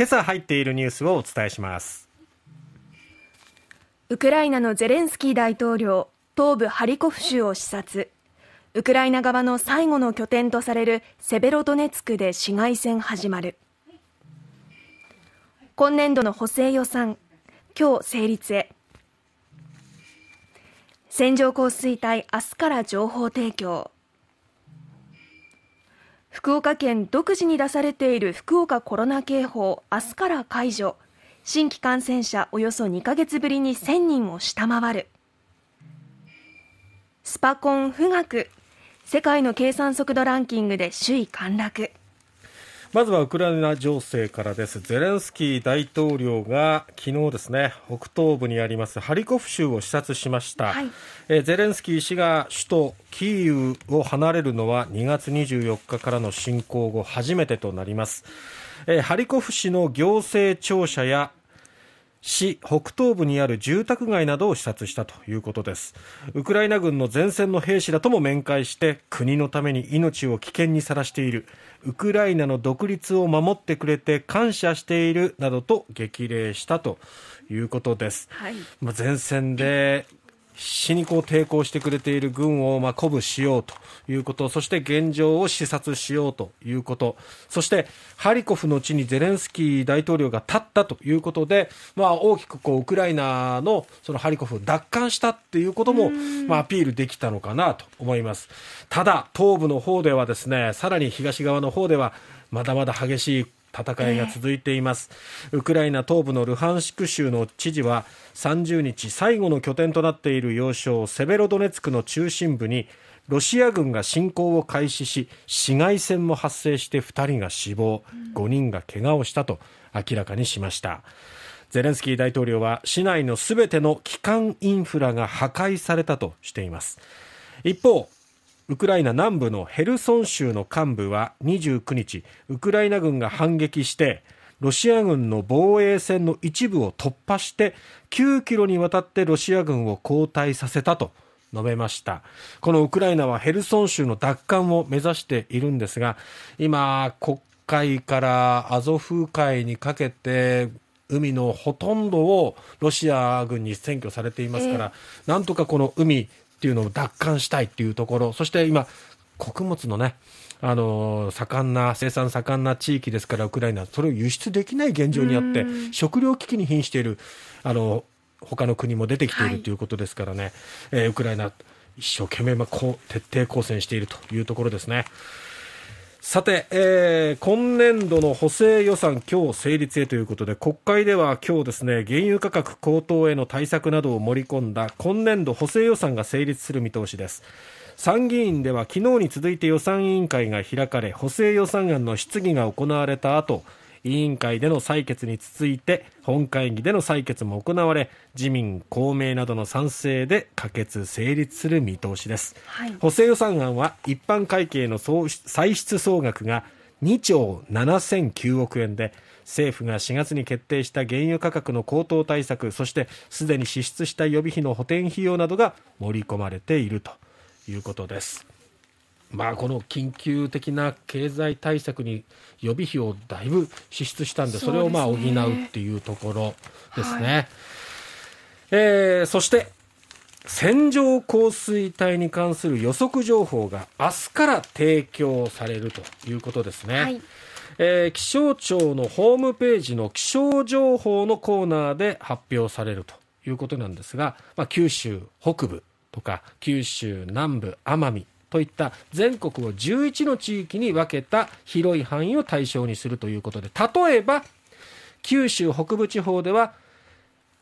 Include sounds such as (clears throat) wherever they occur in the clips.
今朝入っているニュースをお伝えします。ウクライナのゼレンスキー大統領東部ハリコフ州を視察。ウクライナ側の最後の拠点とされるセベロドネツクで市街戦始まる。今年度の補正予算今日成立へ。線状降水帯明日から情報提供。福岡県独自に出されている福岡コロナ警報明日から解除。新規感染者およそ2か月ぶりに1000人を下回る。スパコン富岳。世界の計算速度ランキングで首位陥落。まずはウクライナ情勢からです。ゼレンスキー大統領が昨日ですね、北東部にありますハリコフ州を視察しました。はい、えゼレンスキー氏が首都キーウを離れるのは2月24日からの侵攻後初めてとなります。えハリコフ市の行政庁舎や市北東部にある住宅街などを視察したということです。ウクライナ軍の前線の兵士らとも面会して国のために命を危険にさらしている。ウクライナの独立を守ってくれて感謝しているなどと激励したということです、はい、前線で死にこう抵抗してくれている軍をまあ鼓舞しようということ、そして現状を視察しようということ、そしてハリコフの地にゼレンスキー大統領が立ったということで、まあ、大きくこうウクライナのそのハリコフを奪還したっていうことも、まあ、アピールできたのかなと思います。ただ、東部の方ではですね、さらに東側の方では、まだまだ激しい戦いが続いています、えー、ウクライナ東部のルハンシク州の知事は30日最後の拠点となっている要衝セベロドネツクの中心部にロシア軍が侵攻を開始し市街戦も発生して2人が死亡5人が怪我をしたと明らかにしました。ゼレンスキー大統領は市内のすべての基幹インフラが破壊されたとしています。一方ウクライナ南部のヘルソン州の幹部は29日ウクライナ軍が反撃してロシア軍の防衛線の一部を突破して9キロにわたってロシア軍を後退させたと述べました。このウクライナはヘルソン州の奪還を目指しているんですが今黒海からアゾフ海にかけて海のほとんどをロシア軍に占拠されていますから、えー、なんとかこの海っていうのを奪還したいっていうところ、そして今、穀物のね、あの盛んな生産盛んな地域ですからウクライナそれを輸出できない現状にあって食糧危機に瀕しているあの他の国も出てきているということですからね、はい、えー、ウクライナ一生懸命、まあ、こう徹底抗戦しているというところですね。さて、えー、今年度の補正予算今日成立へということで国会では今日ですね原油価格高騰への対策などを盛り込んだ今年度補正予算が成立する見通しです。参議院では昨日に続いて予算委員会が開かれ補正予算案の質疑が行われた後委員会での採決に続いて本会議での採決も行われ自民公明などの賛成で可決成立する見通しです、はい、補正予算案は一般会計の歳出総額が2兆7009億円で政府が4月に決定した原油価格の高騰対策そしてすでに支出した予備費の補填費用などが盛り込まれているということですまあ、この緊急的な経済対策に予備費をだいぶ支出したんで、それをまあ補うっていうところですね。はい、えー、そして、線状降水帯に関する予測情報が明日から提供されるということですね。はいえー、気象庁のホームページの気象情報のコーナーで発表されるということなんですが、まあ、九州北部とか九州南部奄美といった全国を11の地域に分けた広い範囲を対象にするということで例えば九州北部地方では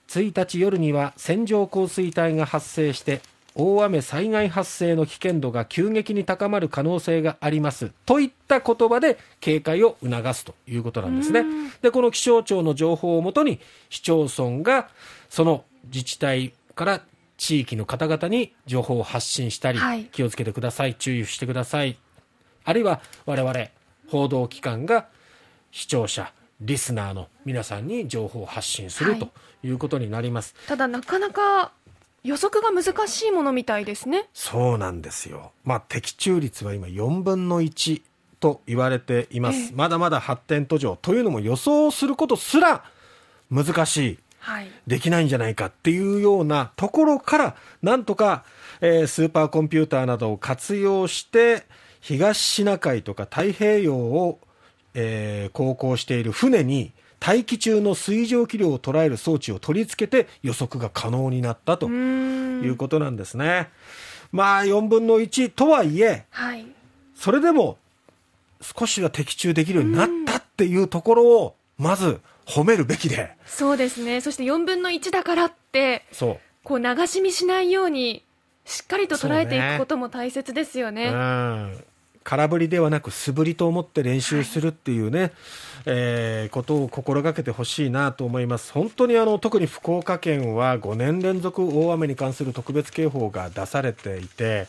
1日夜には線状降水帯が発生して大雨災害発生の危険度が急激に高まる可能性がありますといった言葉で警戒を促すということなんですね。でこの気象庁の情報をもとに市町村がその自治体から地域の方々に情報を発信したり、はい、気をつけてください、注意してください。あるいは我々報道機関が視聴者、リスナーの皆さんに情報を発信する、はい、ということになります。ただなかなか予測が難しいものみたいですね。そうなんですよ。まあ的中率は今4分の1と言われています、まだまだ発展途上というのも予想することすら難しい、できないんじゃないかっていうようなところからなんとか、えー、スーパーコンピューターなどを活用して東シナ海とか太平洋を、えー、航行している船に大気中の水蒸気量を捉える装置を取り付けて予測が可能になったということなんですね。まあ4分の1とはいえ、はい、それでも少しは的中できるようになったっていうところをまず褒めるべきで。そうですね。そして4分の1だからってそう。こう流し見しないようにしっかりと捉えていくことも大切ですよね。ね空振りではなく素振りと思って練習するっていうね、はい、えー、ことを心がけてほしいなと思います。本当にあの特に福岡県は5年連続大雨に関する特別警報が出されていて、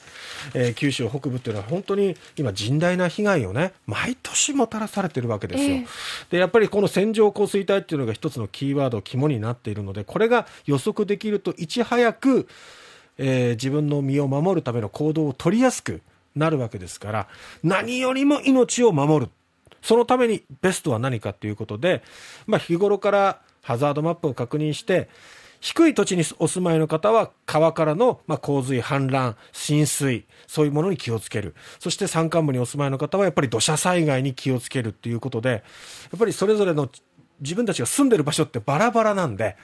えー、九州北部っていうのは本当に今甚大な被害をね毎年もたらされてるわけですよ、えー、でやっぱりこの線状降水帯っていうのが一つのキーワード肝になっているのでこれが予測できるといち早くえー、自分の身を守るための行動を取りやすくなるわけですから、何よりも命を守る。そのためにベストは何かということで、まあ、日頃からハザードマップを確認して、低い土地にお住まいの方は川からの、まあ、洪水、氾濫、浸水、そういうものに気をつける。そして山間部にお住まいの方はやっぱり土砂災害に気をつけるっていうことで、やっぱりそれぞれの自分たちが住んでる場所ってバラバラなんで、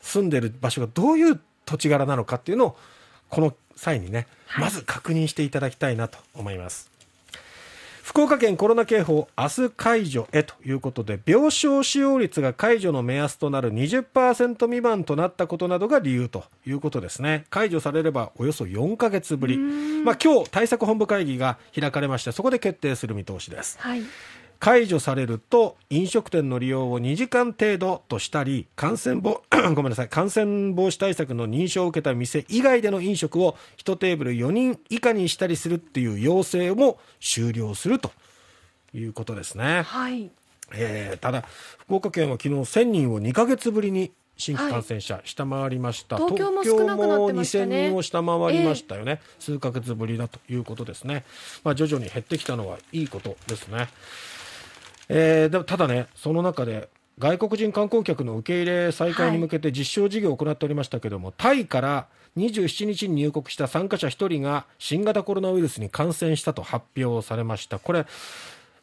住んでる場所がどういう土地柄なのかっていうのを、この際にね、まず確認していただきたいなと思います。福岡県コロナ警報明日解除へということで病床使用率が解除の目安となる20%未満となったことなどが理由ということですね。解除されればおよそ4か月ぶり。まあ今日対策本部会議が開かれましてそこで決定する見通しです、はい解除されると飲食店の利用を2時間程度としたり感染防 (clears throat) ごめんなさい感染防止対策の認証を受けた店以外での飲食を1テーブル4人以下にしたりするっていう要請も終了するということですね。はい。えー、ただ福岡県は昨日1000人を2か月ぶりに新規感染者下回りました、はい、東京も少なくなってましたね。2000人を下回りましたよね、えー、数か月ぶりだということですね、まあ、徐々に減ってきたのはいいことですね。えー、でもただね、その中で外国人観光客の受け入れ再開に向けて実証事業を行っておりましたけれども、はい、タイから27日に入国した参加者1人が新型コロナウイルスに感染したと発表されました。これ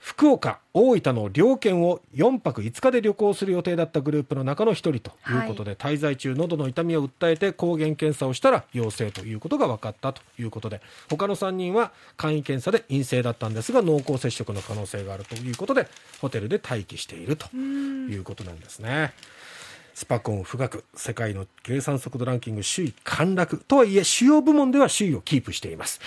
福岡、大分の両県を4泊5日で旅行する予定だったグループの中の1人ということで、はい、滞在中、喉の痛みを訴えて抗原検査をしたら陽性ということが分かったということで他の3人は簡易検査で陰性だったんですが濃厚接触の可能性があるということでホテルで待機しているということなんですね。スパコン富岳世界の計算速度ランキング首位陥落とはいえ主要部門では首位をキープしています